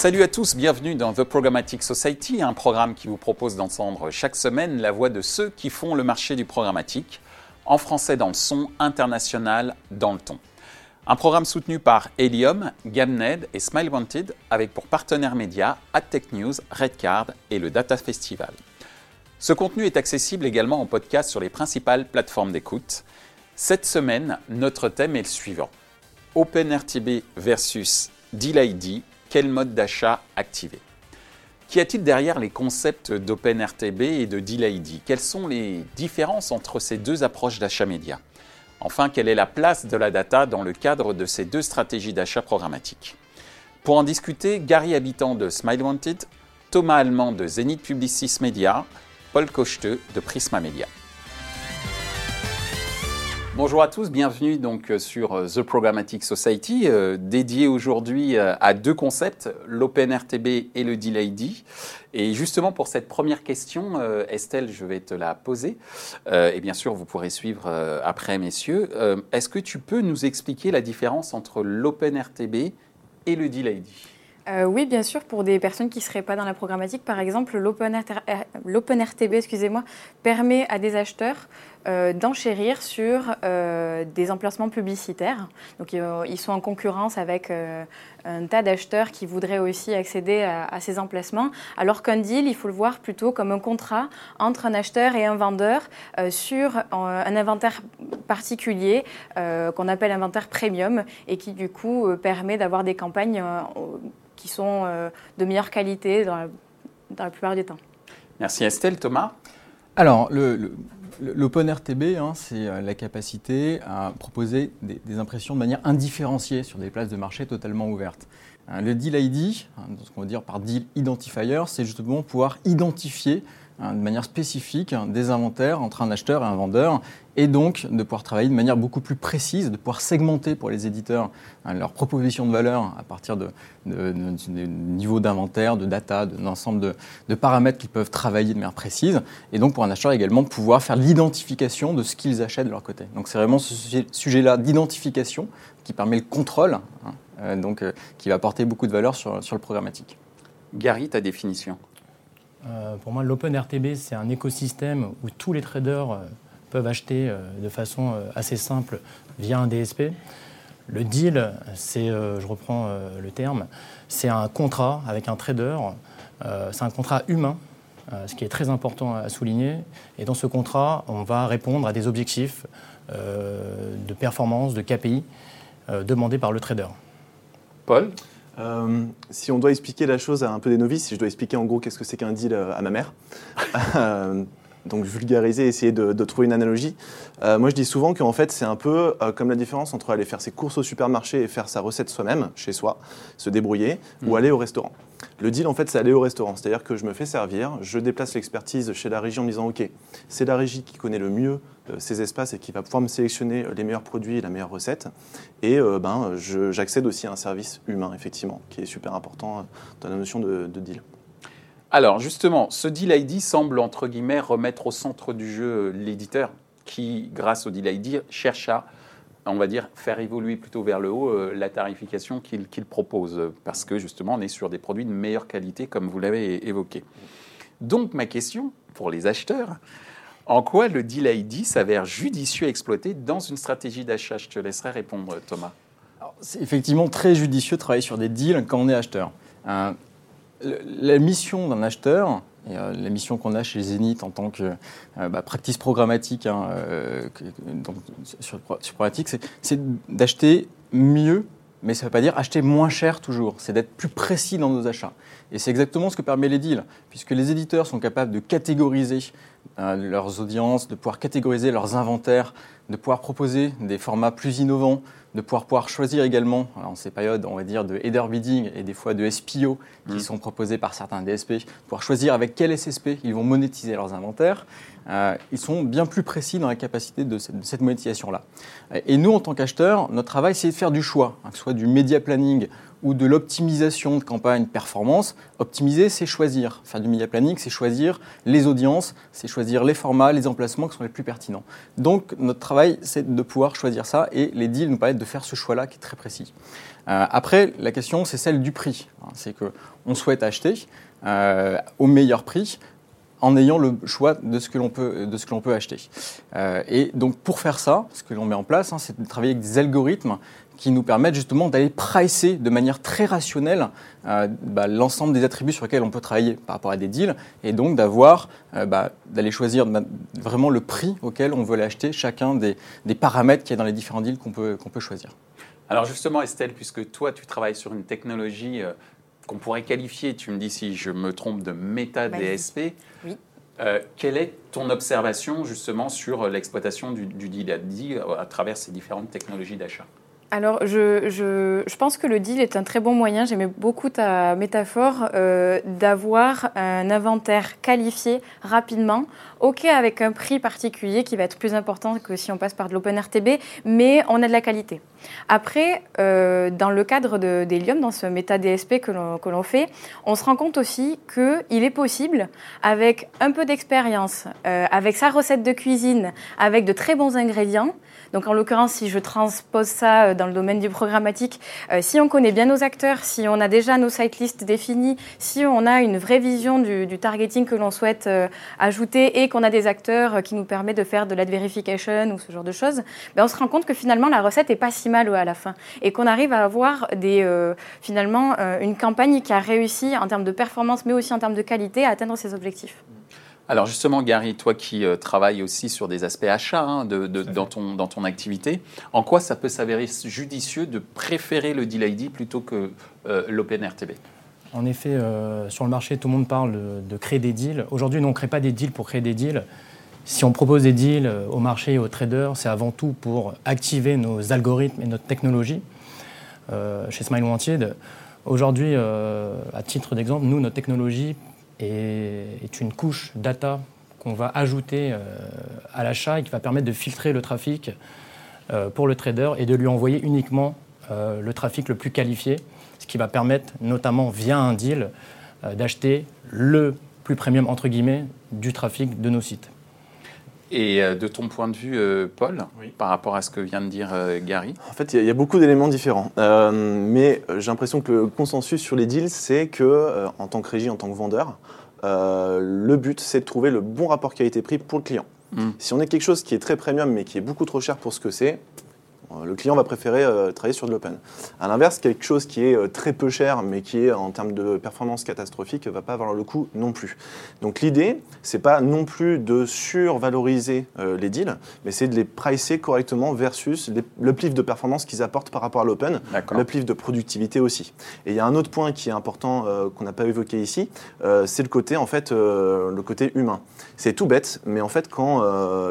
Salut à tous, bienvenue dans The Programmatic Society, un programme qui vous propose d'entendre chaque semaine la voix de ceux qui font le marché du programmatique, en français dans le son, international dans le ton. Un programme soutenu par Helium, Gamned et Smile Wanted, avec pour partenaires médias AdTech News, Redcard et le Data Festival. Ce contenu est accessible également en podcast sur les principales plateformes d'écoute. Cette semaine, notre thème est le suivant. OpenRTB versus DealID, quel mode d'achat activer. Qu'y a-t-il derrière les concepts d'OpenRTB et de DealID Quelles sont les différences entre ces deux approches d'achat média? Enfin, quelle est la place de la data dans le cadre de ces deux stratégies d'achat programmatique Pour en discuter, Gary Habitant de Smile Wanted, Thomas Allemand de Zenith Publicis Media, Paul Cocheteux de Prisma Media. Bonjour à tous, bienvenue donc euh, sur euh, The Programmatic Society, euh, dédié aujourd'hui à deux concepts, l'OpenRTB et le DealID. Et justement pour cette première question, Estelle, je vais te la poser. et bien sûr, vous pourrez suivre après, messieurs. Est-ce que tu peux nous expliquer la différence entre l'OpenRTB et le DealID euh, oui, bien sûr, pour des personnes qui ne seraient pas dans la programmatique, par exemple, l'OpenRTB excusez-moi, permet à des acheteurs euh, d'enchérir sur euh, des emplacements publicitaires. Donc, ils sont en concurrence avec un tas d'acheteurs qui voudraient aussi accéder à, ces emplacements, alors qu'un deal, il faut le voir plutôt comme un contrat entre un acheteur et un vendeur sur un inventaire particulier qu'on appelle inventaire premium et qui, du coup, permet d'avoir des campagnes qui sont euh, de meilleure qualité dans la, plupart du temps. Merci Estelle. Thomas? Alors, l'OpenRTB, hein, c'est euh, la capacité à proposer des, impressions de manière indifférenciée sur des places de marché totalement ouvertes. Euh, le Deal ID, hein, ce qu'on veut dire par Deal Identifier, c'est justement pouvoir identifier Hein, de manière spécifique des inventaires entre un acheteur et un vendeur, et donc de pouvoir travailler de manière beaucoup plus précise, de pouvoir segmenter pour les éditeurs hein, leur proposition de valeur à partir de, niveau d'inventaire, de data, d'un ensemble de, paramètres qu'ils peuvent travailler de manière précise, et donc pour un acheteur également pouvoir faire l'identification de ce qu'ils achètent de leur côté. Donc c'est vraiment ce sujet-là d'identification qui permet le contrôle, hein, euh, donc euh, qui va apporter beaucoup de valeur sur, sur le programmatique. Gary, ta définition euh, pour moi, l'OpenRTB, c'est un écosystème où tous les traders euh, peuvent acheter euh, de façon assez simple via un DSP. Le deal, c'est, je reprends le terme, c'est un contrat avec un trader, c'est un contrat humain, ce qui est très important à souligner. Et dans ce contrat, on va répondre à des objectifs de performance, de KPI demandés par le trader. Paul? Euh, si on doit expliquer la chose à un peu des novices, si je dois expliquer en gros qu'est-ce que c'est qu'un deal euh, à ma mère, euh, donc vulgariser, essayer de, trouver une analogie. moi, je dis souvent qu'en fait, c'est un peu comme la différence entre aller faire ses courses au supermarché et faire sa recette soi-même, chez soi, se débrouiller, ou mm. aller au restaurant. Le deal, en fait, c'est aller au restaurant. C'est-à-dire que je me fais servir, je déplace l'expertise chez la régie en me disant, OK, c'est la régie qui connaît le mieux ces espaces et qui va pouvoir me sélectionner euh, les meilleurs produits et la meilleure recette. Et euh, ben, j'accède aussi à un service humain, effectivement, qui est super important dans la notion de, deal. Alors justement, ce Deal ID semble, entre guillemets, remettre au centre du jeu l'éditeur qui, grâce au Deal ID, cherche à, on va dire, faire évoluer plutôt vers le haut la tarification qu'il propose, parce que justement, on est sur des produits de meilleure qualité, comme vous l'avez évoqué. Donc ma question pour les acheteurs, en quoi le deal ID s'avère judicieux à exploiter dans une stratégie d'achat? Je te laisserai répondre, Thomas. C'est effectivement très judicieux de travailler sur des deals quand on est acheteur. Euh, la mission d'un acheteur, et euh, la mission qu'on a chez Zenith en tant que euh, bah, practice programmatique hein, sur, sur programmatique, c'est d'acheter mieux mais ça ne veut pas dire acheter moins cher toujours, c'est d'être plus précis dans nos achats. Et c'est exactement ce que permet les deals, puisque les éditeurs sont capables de catégoriser euh, leurs audiences, de pouvoir catégoriser leurs inventaires, de pouvoir proposer des formats plus innovants, de pouvoir, pouvoir choisir également, en ces périodes, on va dire, de header bidding et des fois de SPO qui mm. sont proposés par certains DSP, pouvoir choisir avec quel SSP ils vont monétiser leurs inventaires. Euh, ils sont bien plus précis dans la capacité de cette, monétisation-là. Et nous, en tant qu'acheteurs, notre travail, c'est de faire du choix, hein, que ce soit du media planning ou de l'optimisation de campagne performance. Optimiser, c'est choisir. Faire du media planning, c'est choisir les audiences, c'est choisir les formats, les emplacements qui sont les plus pertinents. Donc notre travail, c'est de pouvoir choisir ça et les deals nous permettent de faire ce choix-là qui est très précis. Euh, après, la question, c'est celle du prix. C'est qu'on souhaite acheter euh, au meilleur prix en ayant le choix de ce que l'on peut, de ce que l'on peut acheter. Euh, et donc pour faire ça, ce que l'on met en place, hein, c'est de travailler avec des algorithmes qui nous permettent justement d'aller pricer de manière très rationnelle euh, bah, l'ensemble des attributs sur lesquels on peut travailler par rapport à des deals et donc d'avoir, euh, bah, d'aller choisir vraiment le prix auquel on veut l'acheter, chacun des, paramètres qu'il y a dans les différents deals qu'on peut, qu'on peut choisir. Alors justement Estelle, puisque toi tu travailles sur une technologie qu'on pourrait qualifier, tu me dis si je me trompe, de méta-DSP. Oui. Euh, quelle est ton observation justement sur l'exploitation du, du deal à travers ces différentes technologies d'achat? Alors, je, je, je, pense que le deal est un très bon moyen, j'aimais beaucoup ta métaphore, euh, d'avoir un inventaire qualifié rapidement, ok avec un prix particulier qui va être plus important que si on passe par de l'OpenRTB, mais on a de la qualité. Après, euh, dans le cadre d'Helium, dans ce méta DSP que l'on fait, on se rend compte aussi qu'il est possible, avec un peu d'expérience, euh, avec sa recette de cuisine, avec de très bons ingrédients, donc en l'occurrence, si je transpose ça dans le domaine du programmatique, euh, si on connaît bien nos acteurs, si on a déjà nos sitelists définis, si on a une vraie vision du, targeting que l'on souhaite euh, ajouter et qu'on a des acteurs qui nous permettent de faire de l'ad verification ou ce genre de choses, ben on se rend compte que finalement la recette est pas si mal à la fin et qu'on arrive à avoir finalement une campagne qui a réussi en termes de performance mais aussi en termes de qualité à atteindre ses objectifs. Alors justement, Gary, toi qui euh, travailles aussi sur des aspects achats hein, dans, ton, dans ton activité, en quoi ça peut s'avérer judicieux de préférer le deal ID plutôt que euh, l'OpenRTB En effet, euh, sur le marché, tout le monde parle de, créer des deals. Aujourd'hui, on ne crée pas des deals pour créer des deals. Si on propose des deals au marché et aux traders, c'est avant tout pour activer nos algorithmes et notre technologie. chez Smile Wanted, aujourd'hui, à titre d'exemple, nous, notre technologie est une couche data qu'on va ajouter euh, à l'achat et qui va permettre de filtrer le trafic euh, pour le trader et de lui envoyer uniquement euh, le trafic le plus qualifié, ce qui va permettre notamment via un deal d'acheter le plus premium entre guillemets du trafic de nos sites. Et de ton point de vue, Paul, par rapport à ce que vient de dire Gary En fait, il y, a beaucoup d'éléments différents. mais j'ai l'impression que le consensus sur les deals, c'est que, en tant que régie, en tant que vendeur, euh, le but, c'est de trouver le bon rapport qualité-prix pour le client. Mm. Si on est quelque chose qui est très premium mais qui est beaucoup trop cher pour ce que c'est, euh, le client va préférer euh, travailler sur de l'open. À l'inverse, quelque chose qui est euh, très peu cher, mais qui est en termes de performance catastrophique, ne va pas valoir le coup non plus. Donc l'idée, c'est pas non plus de survaloriser les deals, mais c'est de les pricer correctement versus le plif de performance qu'ils apportent par rapport à l'open, le plif de productivité aussi. Et il y a un autre point qui est important qu'on n'a pas évoqué ici, c'est le côté en fait, le côté humain. C'est tout bête, mais en fait, quand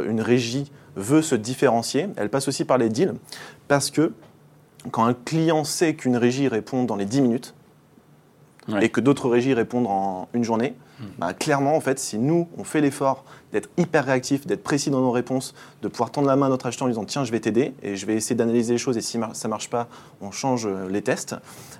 une régie veut se différencier, elle passe aussi par les deals, parce que quand un client sait qu'une régie répond dans les 10 minutes, et que d'autres régies répondent en une journée, hmm. bah, clairement, en fait, si nous, on fait l'effort d'être hyper réactif, d'être précis dans nos réponses, de pouvoir tendre la main à notre acheteur en disant tiens, je vais t'aider et je vais essayer d'analyser les choses et si ça ne marche pas, on change euh, les tests,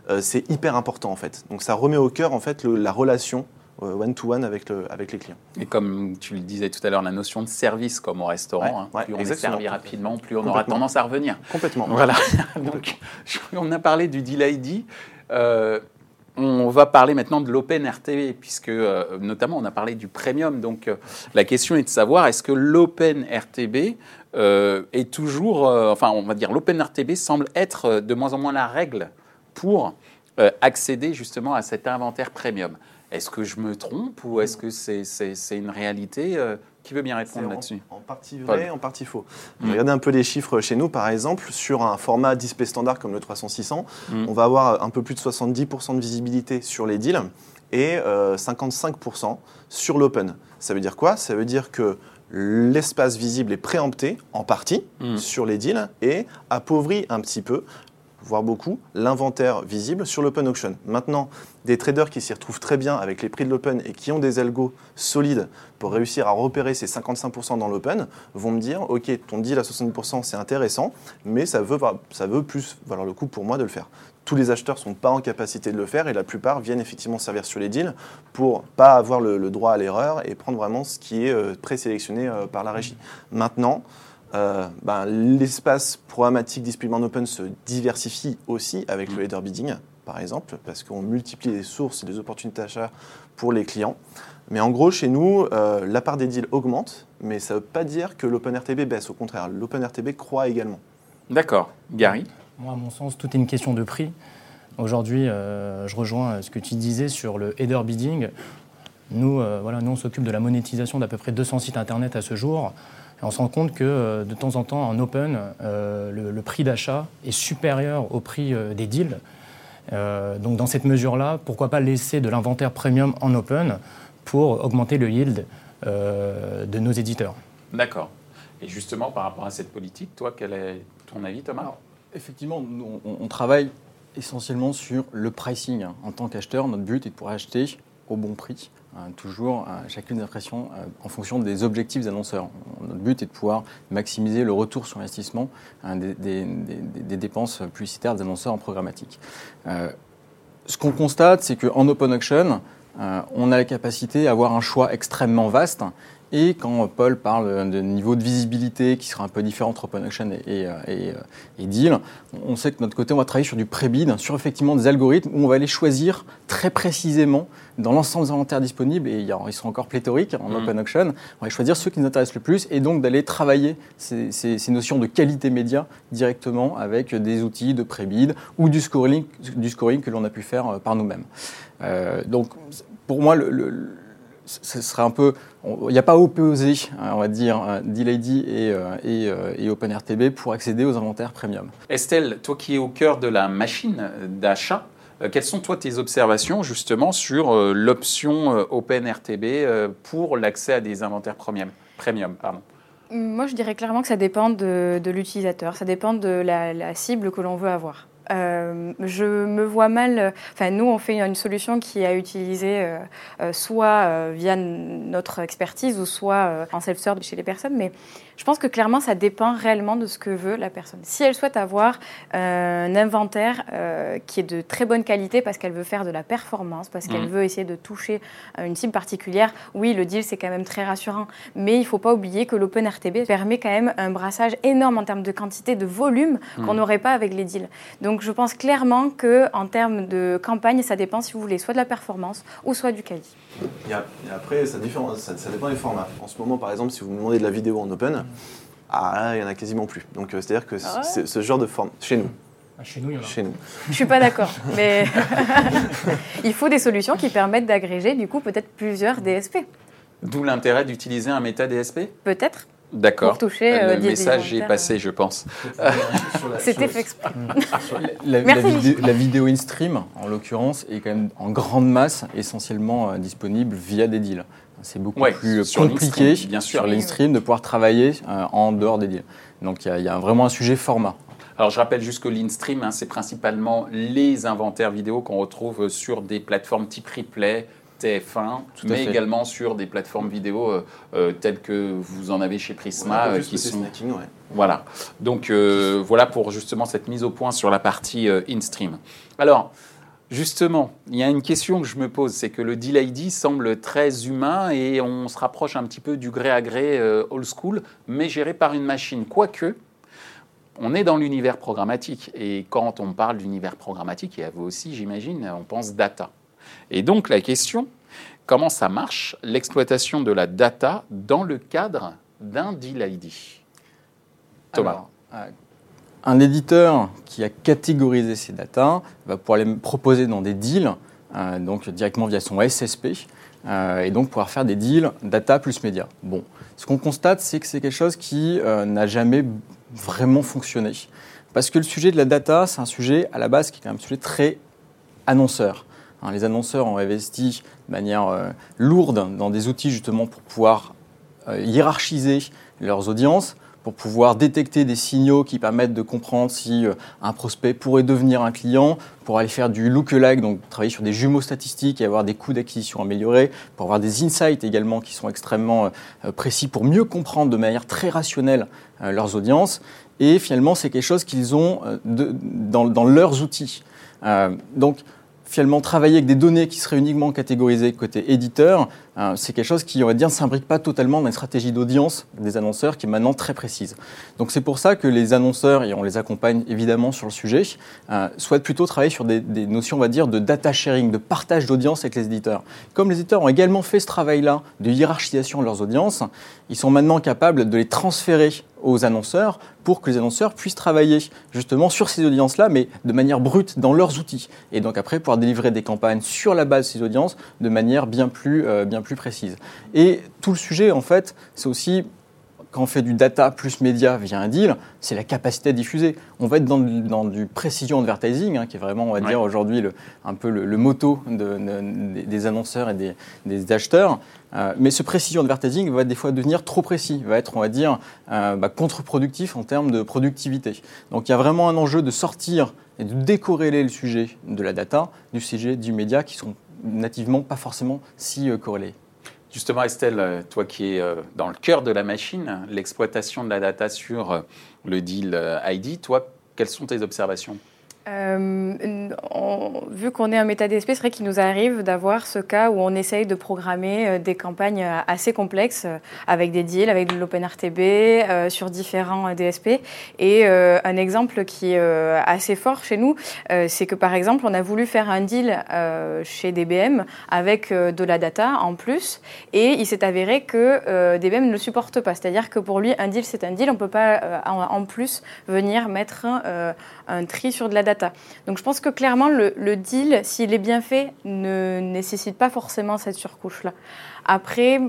euh, c'est hyper important en fait. Donc ça remet au cœur en fait la relation euh, one-to-one avec, le, avec les clients. Et comme tu le disais tout à l'heure, la notion de service comme au restaurant, hein, plus on est servi rapidement, plus on aura tendance à revenir. Complètement. Voilà. Donc, on a parlé du deal ID. Euh, on va parler maintenant de l'Open RTB, puisque euh, notamment on a parlé du premium. Donc la question est de savoir est-ce que l'Open RTB est toujours, enfin on va dire l'Open RTB semble être de moins en moins la règle pour accéder justement à cet inventaire premium? Est-ce que je me trompe ou est-ce que c'est une réalité euh, Qui veut bien répondre là-dessus? en, partie vrai, en partie faux. Hmm. Regardez un peu les chiffres chez nous, par exemple, sur un format display standard comme le 300-600, hmm. on va avoir un peu plus de 70% de visibilité sur les deals et 55% euh, sur l'open. Ça veut dire quoi? Ça veut dire que l'espace visible est préempté en partie hmm. sur les deals et appauvrit un petit peu voire beaucoup, l'inventaire visible sur l'open auction. Maintenant, des traders qui s'y retrouvent très bien avec les prix de l'open et qui ont des algos solides pour réussir à repérer ces 55% dans l'open vont me dire Ok, ton deal à 60% c'est intéressant, mais ça veut, plus valoir le coup pour moi de le faire. tous les acheteurs ne sont pas en capacité de le faire et la plupart viennent effectivement servir sur les deals pour pas avoir le, droit à l'erreur et prendre vraiment ce qui est euh, présélectionné euh, par la régie. Maintenant, euh, ben, l'espace programmatique Deployment Open se diversifie aussi avec le header bidding, par exemple, parce qu'on multiplie les sources et les opportunités d'achat pour les clients. Mais en gros, chez nous, la part des deals augmente, mais ça ne veut pas dire que l'OpenRTB baisse. Au contraire, l'OpenRTB croît également. D'accord. Gary? Moi, à mon sens, tout est une question de prix. Aujourd'hui, euh, je rejoins ce que tu disais sur le header bidding. Nous, euh, voilà, nous on s'occupe de la monétisation d'à peu près 200 sites internet à ce jour. Et on se rend compte que euh, de temps en temps, en open, le, prix d'achat est supérieur au prix des deals. donc, dans cette mesure-là, pourquoi pas laisser de l'inventaire premium en open pour augmenter le yield de nos éditeurs D'accord. Et justement, par rapport à cette politique, toi, quel est ton avis, Thomas? Effectivement, nous, on, travaille essentiellement sur le pricing. En tant qu'acheteur, notre but est de pouvoir acheter au bon prix, toujours à chacune des impressions euh, en fonction des objectifs des annonceurs. Notre but est de pouvoir maximiser le retour sur investissement hein, des, dépenses publicitaires des annonceurs en programmatique. Euh, ce qu'on constate, c'est qu'en open auction, euh, on a la capacité à avoir un choix extrêmement vaste et quand Paul parle de niveau de visibilité qui sera un peu différent entre Open Auction et, et, et, Deal, on sait que de notre côté, on va travailler sur du pré-bid, sur effectivement des algorithmes où on va aller choisir très précisément dans l'ensemble des inventaires disponibles, et ils sont encore pléthoriques en mm. Open Auction, on va choisir ceux qui nous intéressent le plus et donc d'aller travailler ces, ces, notions de qualité média directement avec des outils de pré-bid ou du scoring, du scoring que l'on a pu faire euh, par nous-mêmes. Euh, donc, pour moi, le ce serait un peu. Il n'y a pas à opposer, hein, on va dire, D-Lady et, euh, euh, et, OpenRTB pour accéder aux inventaires premium. Estelle, toi qui es au cœur de la machine d'achat, euh, quelles sont toi tes observations justement sur l'option OpenRTB pour l'accès à des inventaires premium, premium pardon? Moi, je dirais clairement que ça dépend de, l'utilisateur, ça dépend de la cible que l'on veut avoir. Euh, je me vois mal. Enfin, nous, on fait une solution qui a utilisé euh, euh, soit via notre expertise ou soit en self-serve chez les personnes, mais je pense que clairement, ça dépend réellement de ce que veut la personne. Si elle souhaite avoir un inventaire qui est de très bonne qualité parce qu'elle veut faire de la performance, parce qu'elle mmh. veut essayer de toucher une cible particulière, oui, le deal, c'est quand même très rassurant. Mais il ne faut pas oublier que l'OpenRTB permet quand même un brassage énorme en termes de quantité, de volume qu'on mmh. n'aurait pas avec les deals. Donc, donc je pense clairement qu'en termes de campagne, ça dépend si vous voulez soit de la performance ou soit du quali. Et après, ça, dépend, ça, dépend des formats. En ce moment, par exemple, si vous me demandez de la vidéo en open, ah, il n'y en a quasiment plus. Donc euh, c'est-à-dire que ah ce genre de forme, chez nous. Ah, chez nous, il y en a. Chez nous. Je suis pas d'accord, mais il faut des solutions qui permettent d'agréger du coup peut-être plusieurs DSP. D'où l'intérêt d'utiliser un méta DSP Peut-être. D'accord. Euh, le message est passé, je pense. C'était fait exprès. La, la, vidéo, in-stream, en l'occurrence, est quand même en grande masse essentiellement euh, disponible via des deals. C'est beaucoup plus compliqué bien sûr. sur l'in-stream de pouvoir travailler euh, en dehors des deals. Donc il y, a vraiment un sujet format. Alors je rappelle juste que l'in-stream, hein, c'est principalement les inventaires vidéo qu'on retrouve sur des plateformes type replay, TF1, mais également sur des plateformes vidéo euh, euh, telles que vous en avez chez Prisma. Euh, qui sont... Voilà. Donc voilà pour justement cette mise au point sur la partie in-stream. Alors, justement, il y a une question que je me pose, c'est que le deal ID semble très humain et on se rapproche un petit peu du gré à gré old school, mais géré par une machine. Quoique, on est dans l'univers programmatique. Et quand on parle d'univers programmatique, et à vous aussi, j'imagine, on pense data. Et donc la question, comment ça marche l'exploitation de la data dans le cadre d'un deal ID Thomas. Euh, un éditeur qui a catégorisé ces data va pouvoir les proposer dans des deals, euh, donc directement via son SSP, euh, et donc pouvoir faire des deals data plus média. Bon, ce qu'on constate, c'est que c'est quelque chose qui n'a jamais vraiment fonctionné. Parce que le sujet de la data, c'est un sujet à la base qui est quand même un sujet très annonceur. Hein, les annonceurs ont investi de manière euh, lourde dans des outils justement pour pouvoir euh, hiérarchiser leurs audiences, pour pouvoir détecter des signaux qui permettent de comprendre si euh, un prospect pourrait devenir un client, pour aller faire du lookalike, donc travailler sur des jumeaux statistiques et avoir des coûts d'acquisition améliorés, pour avoir des insights également qui sont extrêmement précis pour mieux comprendre de manière très rationnelle leurs audiences. Et finalement, c'est quelque chose qu'ils ont dans, dans, leurs outils. donc, finalement travailler avec des données qui seraient uniquement catégorisées côté éditeur, c'est quelque chose qui, on va dire, ne s'imbrique pas totalement dans une stratégie d'audience des annonceurs qui est maintenant très précise. Donc c'est pour ça que les annonceurs, et on les accompagne évidemment sur le sujet, euh, souhaitent plutôt travailler sur des, des, notions, on va dire, de data sharing, de partage d'audience avec les éditeurs. Comme les éditeurs ont également fait ce travail-là de hiérarchisation de leurs audiences, ils sont maintenant capables de les transférer aux annonceurs pour que les annonceurs puissent travailler justement sur ces audiences-là, mais de manière brute dans leurs outils. Et donc après, pouvoir délivrer des campagnes sur la base de ces audiences de manière bien plus, euh, bien plus précise. Et tout le sujet, en fait, c'est aussi quand on fait du data plus média via un deal, c'est la capacité à diffuser. On va être dans, du précision advertising, hein, qui est vraiment, on va dire, aujourd'hui un peu le, motto des annonceurs et des, acheteurs. Euh, mais ce précision advertising va des fois devenir trop précis, va être, on va dire, euh, bah, contre-productif en termes de productivité. Donc il y a vraiment un enjeu de sortir et de décorréler le sujet de la data du sujet du média qui sont nativement pas forcément si euh, corrélés. Justement, Estelle, euh, toi qui es euh, dans le cœur de la machine, l'exploitation de la data sur le deal ID, toi, quelles sont tes observations? Euh, vu qu'on est un méta DSP, c'est vrai qu'il nous arrive d'avoir ce cas où on essaye de programmer euh, des campagnes euh, assez complexes avec des deals, avec de l'OpenRTB, sur différents DSP. Et un exemple qui est assez fort chez nous, c'est que par exemple, on a voulu faire un deal chez DBM avec de la data en plus, et il s'est avéré que DBM ne le supporte pas. C'est-à-dire que pour lui, un deal, c'est un deal, on ne peut pas en plus venir mettre un tri sur de la data. Donc je pense que clairement, le, deal, s'il est bien fait, ne nécessite pas forcément cette surcouche-là. Après,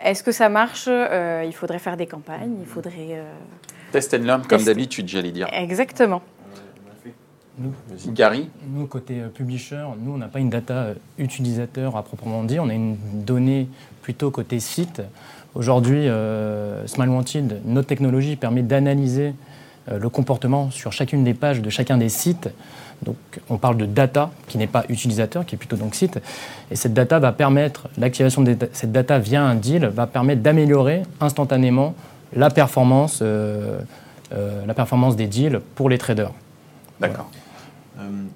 est-ce que ça marche? Euh, Il faudrait faire des campagnes, il faudrait... Euh, Test and learn, comme d'habitude, j'allais dire. Exactement. Nous, Gary Nous, côté euh, publisher, nous, on n'a pas une data utilisateur à proprement dire, on a une donnée plutôt côté site. Aujourd'hui, Smile Wanted, notre technologie permet d'analyser euh, le comportement sur chacune des pages de chacun des sites. Donc, on parle de data qui n'est pas utilisateur, qui est plutôt donc site. Et cette data va permettre, l'activation de cette data via un deal va permettre d'améliorer instantanément la performance, euh, euh, la performance des deals pour les traders. D'accord. Euh,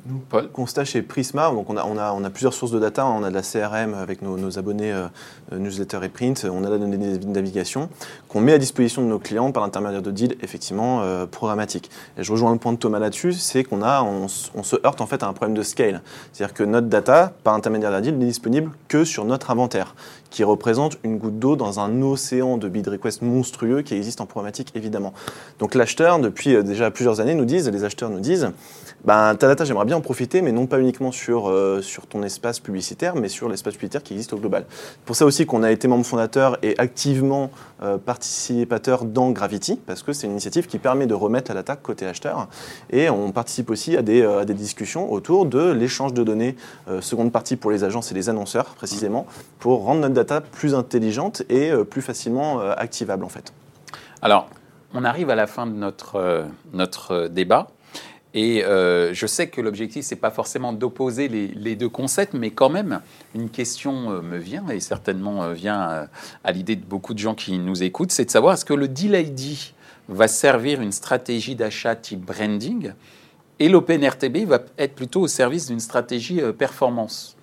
nous, Paul Constat chez Prisma, donc on a, on, a, on a, plusieurs sources de data. On a de la CRM avec nos, abonnés euh, euh, newsletter et print. On a la donnée de navigation qu'on met à disposition de nos clients par l'intermédiaire de deals effectivement programmatiques. Et je rejoins le point de Thomas là-dessus, c'est qu'on a, on, se heurte en fait à un problème de scale. C'est-à-dire que notre data, par l'intermédiaire d'un deal, n'est disponible que sur notre inventaire qui représente une goutte d'eau dans un océan de bid requests monstrueux qui existe en programmatique évidemment. Donc l'acheteur, depuis déjà plusieurs années, nous disent, les acheteurs nous disent, ben, ta data, j'aimerais bien en profiter, mais non pas uniquement sur, euh, sur ton espace publicitaire, mais sur l'espace publicitaire qui existe au global. Pour ça aussi qu'on a été membre fondateur et activement euh, participateur dans Gravity, parce que c'est une initiative qui permet de remettre la data côté acheteur. Et on participe aussi à des, euh, à des discussions autour de l'échange de données, seconde partie pour les agences et les annonceurs précisément, pour rendre notre plus intelligente et plus facilement activable en fait. Alors, on arrive à la fin de notre, notre débat. Et euh, je sais que l'objectif, c'est pas forcément d'opposer les, deux concepts, mais quand même, une question euh, me vient, et certainement euh, vient à l'idée de beaucoup de gens qui nous écoutent, c'est de savoir est-ce que le deal ID va servir une stratégie d'achat type branding, et l'OpenRTB va être plutôt au service d'une stratégie performance?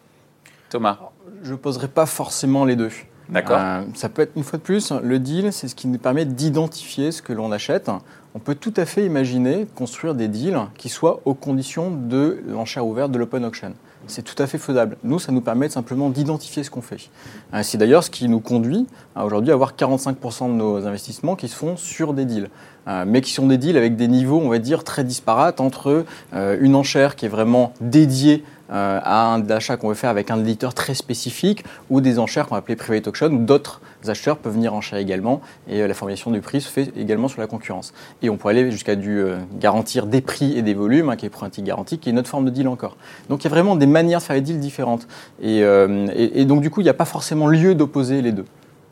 Thomas? Je ne poserai pas forcément les deux. D'accord. ça peut être une fois de plus, le deal, c'est ce qui nous permet d'identifier ce que l'on achète on peut tout à fait imaginer construire des deals qui soient aux conditions de l'enchère ouverte de l'open auction. C'est tout à fait faisable. Nous, ça nous permet simplement d'identifier ce qu'on fait. Euh, c'est d'ailleurs ce qui nous conduit aujourd'hui à avoir 45% de nos investissements qui se font sur des deals. Euh, mais qui sont des deals avec des niveaux, on va dire, très disparates entre euh, une enchère qui est vraiment dédiée à un achat qu'on veut faire avec un éditeur très spécifique ou des enchères qu'on va appeler private auction où d'autres acheteurs peuvent venir enchère également et euh, la formation du prix se fait également sur la concurrence. Et on peut aller jusqu'à du euh, garantir des prix et des volumes, hein, qui est pratique garantie, qui est une autre forme de deal encore. Donc il y a vraiment des manières de faire les deals différentes. Et, euh, donc du coup, il n'y a pas forcément lieu d'opposer les deux.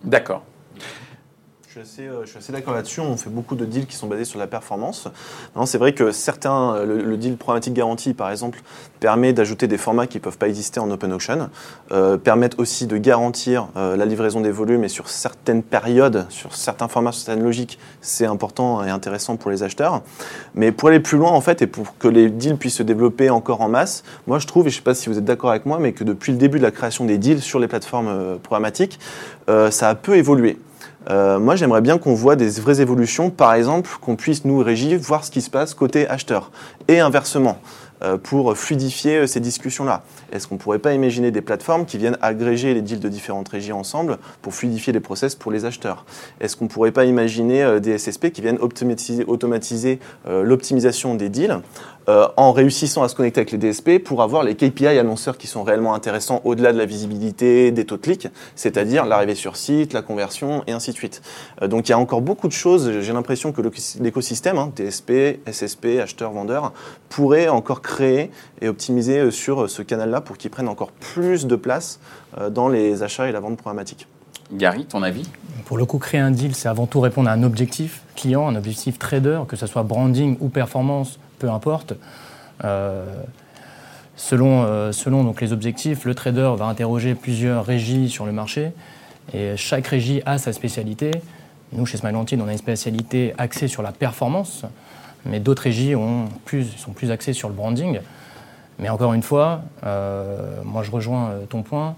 D'accord. Je suis assez, d'accord là-dessus. On fait beaucoup de deals qui sont basés sur la performance. C'est vrai que certains, le, deal programmatique garantie, par exemple, permet d'ajouter des formats qui ne peuvent pas exister en open auction, euh, permettent aussi de garantir euh, la livraison des volumes et sur certaines périodes, sur certains formats, sur certaines logiques, c'est important et intéressant pour les acheteurs. Mais pour aller plus loin, en fait, et pour que les deals puissent se développer encore en masse, moi je trouve, et je ne sais pas si vous êtes d'accord avec moi, mais que depuis le début de la création des deals sur les plateformes euh, programmatiques, ça a peu évolué. Euh, moi, j'aimerais bien qu'on voit des vraies évolutions. Par exemple, qu'on puisse, nous, régie, voir ce qui se passe côté acheteur. Et inversement, euh, pour fluidifier euh, ces discussions-là. Est-ce qu'on ne pourrait pas imaginer des plateformes qui viennent agréger les deals de différentes régies ensemble pour fluidifier les process pour les acheteurs? Est-ce qu'on ne pourrait pas imaginer des SSP qui viennent automatiser, automatiser l'optimisation des deals euh, en réussissant à se connecter avec les DSP pour avoir les KPI annonceurs qui sont réellement intéressants au-delà de la visibilité, des taux de clics, c'est-à-dire l'arrivée sur site, la conversion et ainsi de suite. Euh, donc il y a encore beaucoup de choses. J'ai l'impression que l'écosystème, hein, DSP, SSP, acheteurs, vendeurs, pourrait encore créer et optimiser euh, sur ce canal-là pour qu'il prenne encore plus de place dans les achats et la vente programmatique. Gary, ton avis? Pour le coup, créer un deal, c'est avant tout répondre à un objectif client, un objectif trader, que ce soit branding ou performance peu importe. Euh, selon euh, selon donc, les objectifs, le trader va interroger plusieurs régies sur le marché et chaque régie a sa spécialité. Nous, chez Smile on a une spécialité axée sur la performance, mais d'autres régies ont plus, sont plus axées sur le branding. Mais encore une fois, euh, moi je rejoins ton point,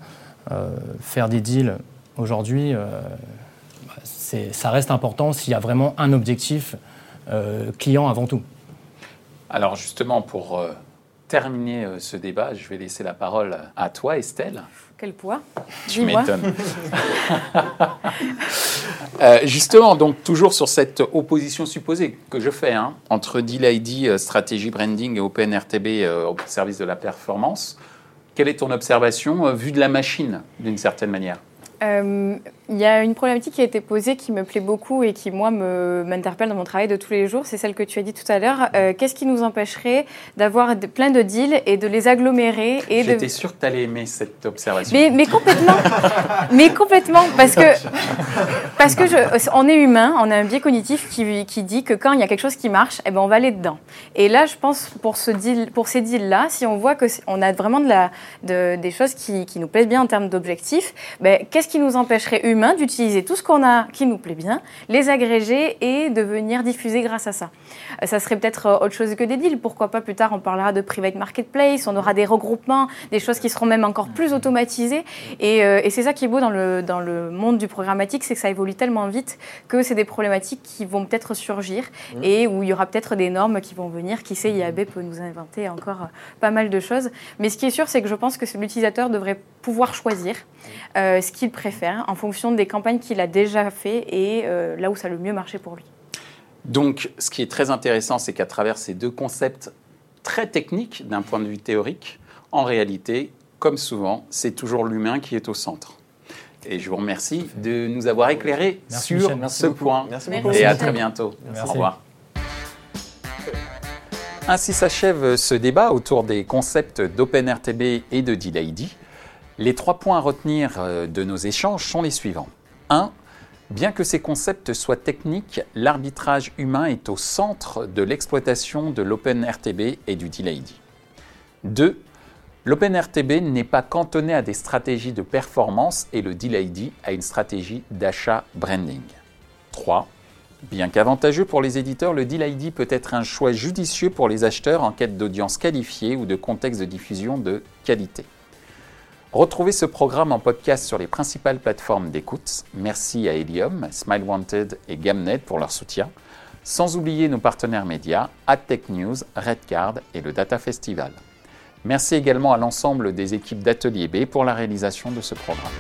faire des deals aujourd'hui, ça reste important s'il y a vraiment un objectif client avant tout. Alors justement, pour euh, terminer euh, ce débat, je vais laisser la parole à toi, Estelle. Quel poids? Tu m'étonnes. Euh, justement, donc toujours sur cette opposition supposée que je fais hein, entre ID, stratégie branding et OpenRTB au service de la performance, quelle est ton observation vue de la machine d'une certaine manière? Il y a une problématique qui a été posée qui me plaît beaucoup et qui, moi, m'interpelle dans mon travail de tous les jours. C'est celle que tu as dit tout à l'heure. Euh, qu'est-ce qui nous empêcherait d'avoir plein de deals et de les agglomérer et J'étais de... sûre que tu allais aimer cette observation. Mais, mais complètement. mais complètement. Parce que, parce que je, on est humain, on a un biais cognitif qui, qui dit que quand il y a quelque chose qui marche, eh ben, on va aller dedans. Et là, je pense, pour, ce deal, pour ces deals-là, si on voit qu'on a vraiment de la, de, des choses qui, qui, nous plaisent bien en termes d'objectifs, ben, qu'est-ce qui nous empêcherait d'utiliser tout ce qu'on a qui nous plaît bien, les agréger et de venir diffuser grâce à ça. Euh, ça serait peut-être euh, autre chose que des deals. Pourquoi pas plus tard, on parlera de private marketplace, on aura des regroupements, des choses qui seront même encore plus automatisées. Et, euh, et c'est ça qui est beau dans le, dans le monde du programmatique, c'est que ça évolue tellement vite que c'est des problématiques qui vont peut-être surgir et où il y aura peut-être des normes qui vont venir. Qui sait, IAB peut nous inventer encore pas mal de choses. Mais ce qui est sûr, c'est que je pense que l'utilisateur devrait pouvoir choisir ce qu'il préfère en fonction des campagnes qu'il a déjà fait et euh, là où ça a le mieux marché pour lui. Donc, ce qui est très intéressant, c'est qu'à travers ces deux concepts très techniques d'un point de vue théorique, en réalité, comme souvent, c'est toujours l'humain qui est au centre. Et je vous remercie de nous avoir éclairé sur ce point. Merci beaucoup. Et à très bientôt. Au revoir. Ainsi s'achève ce débat autour des concepts d'OpenRTB et de DealID. Les trois points à retenir euh, de nos échanges sont les suivants. 1. Bien que ces concepts soient techniques, l'arbitrage humain est au centre de l'exploitation de l'OpenRTB et du DealID. 2. L'OpenRTB n'est pas cantonné à des stratégies de performance et le DealID à une stratégie d'achat branding. 3. Bien qu'avantageux pour les éditeurs, le DealID peut être un choix judicieux pour les acheteurs en quête d'audience qualifiée ou de contexte de diffusion de qualité. Retrouvez ce programme en podcast sur les principales plateformes d'écoute. Merci à Helium, Smile Wanted et Gamnet pour leur soutien. Sans oublier nos partenaires médias, AdTech News, Redcard et le Data Festival. Merci également à l'ensemble des équipes d'Atelier B pour la réalisation de ce programme.